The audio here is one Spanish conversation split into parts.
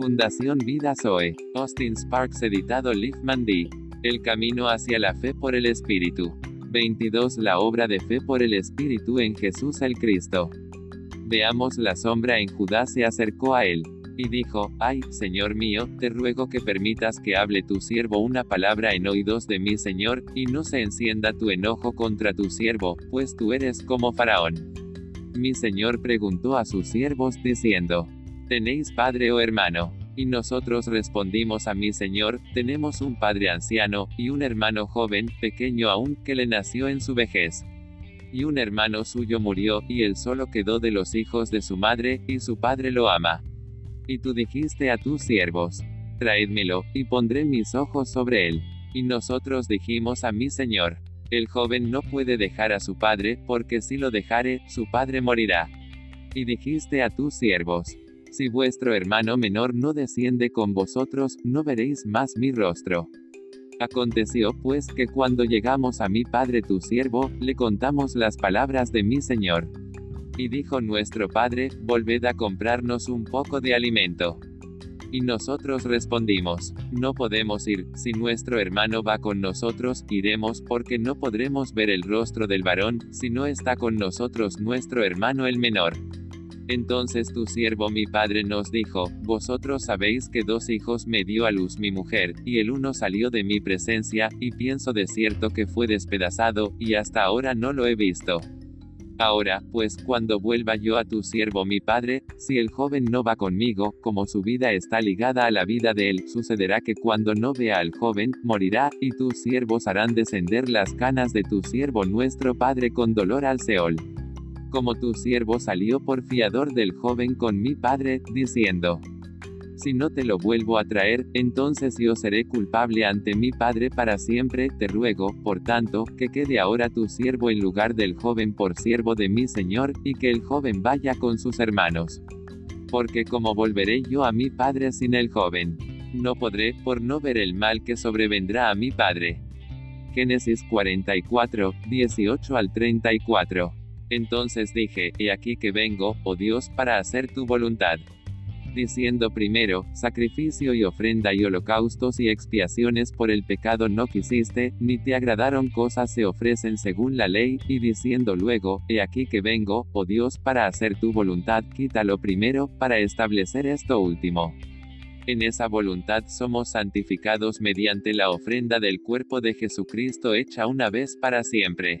Fundación Vida Zoe. Austin Sparks editado Liefman D. El camino hacia la fe por el Espíritu. 22 La obra de fe por el Espíritu en Jesús el Cristo. Veamos la sombra en Judá se acercó a él. Y dijo, Ay, Señor mío, te ruego que permitas que hable tu siervo una palabra en oídos de mi Señor, y no se encienda tu enojo contra tu siervo, pues tú eres como Faraón. Mi Señor preguntó a sus siervos diciendo, ¿Tenéis padre o hermano? Y nosotros respondimos a mi Señor, tenemos un padre anciano, y un hermano joven, pequeño aún, que le nació en su vejez. Y un hermano suyo murió, y él solo quedó de los hijos de su madre, y su padre lo ama. Y tú dijiste a tus siervos, traédmelo, y pondré mis ojos sobre él. Y nosotros dijimos a mi Señor, el joven no puede dejar a su padre, porque si lo dejare, su padre morirá. Y dijiste a tus siervos, si vuestro hermano menor no desciende con vosotros, no veréis más mi rostro. Aconteció pues que cuando llegamos a mi padre tu siervo, le contamos las palabras de mi señor. Y dijo nuestro padre, volved a comprarnos un poco de alimento. Y nosotros respondimos, no podemos ir, si nuestro hermano va con nosotros, iremos porque no podremos ver el rostro del varón, si no está con nosotros nuestro hermano el menor. Entonces tu siervo mi padre nos dijo, Vosotros sabéis que dos hijos me dio a luz mi mujer, y el uno salió de mi presencia, y pienso de cierto que fue despedazado, y hasta ahora no lo he visto. Ahora, pues, cuando vuelva yo a tu siervo mi padre, si el joven no va conmigo, como su vida está ligada a la vida de él, sucederá que cuando no vea al joven, morirá, y tus siervos harán descender las canas de tu siervo nuestro padre con dolor al Seol como tu siervo salió por fiador del joven con mi padre, diciendo, si no te lo vuelvo a traer, entonces yo seré culpable ante mi padre para siempre, te ruego, por tanto, que quede ahora tu siervo en lugar del joven por siervo de mi señor, y que el joven vaya con sus hermanos. Porque como volveré yo a mi padre sin el joven, no podré, por no ver el mal que sobrevendrá a mi padre. Génesis 44, 18 al 34. Entonces dije, He aquí que vengo, oh Dios, para hacer tu voluntad. Diciendo primero, sacrificio y ofrenda y holocaustos y expiaciones por el pecado no quisiste, ni te agradaron cosas se ofrecen según la ley, y diciendo luego, He aquí que vengo, oh Dios, para hacer tu voluntad, quítalo primero, para establecer esto último. En esa voluntad somos santificados mediante la ofrenda del cuerpo de Jesucristo hecha una vez para siempre.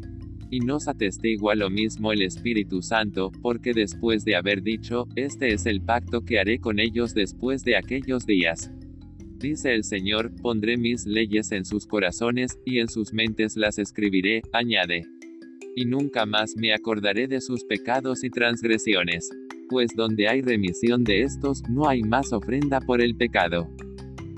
Y nos atestigua lo mismo el Espíritu Santo, porque después de haber dicho, este es el pacto que haré con ellos después de aquellos días. Dice el Señor, pondré mis leyes en sus corazones, y en sus mentes las escribiré, añade. Y nunca más me acordaré de sus pecados y transgresiones. Pues donde hay remisión de estos, no hay más ofrenda por el pecado.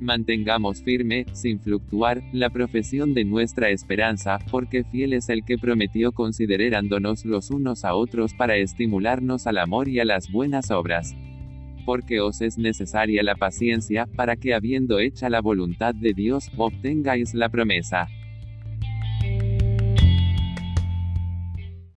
Mantengamos firme, sin fluctuar, la profesión de nuestra esperanza, porque fiel es el que prometió considerándonos los unos a otros para estimularnos al amor y a las buenas obras. Porque os es necesaria la paciencia, para que habiendo hecha la voluntad de Dios, obtengáis la promesa.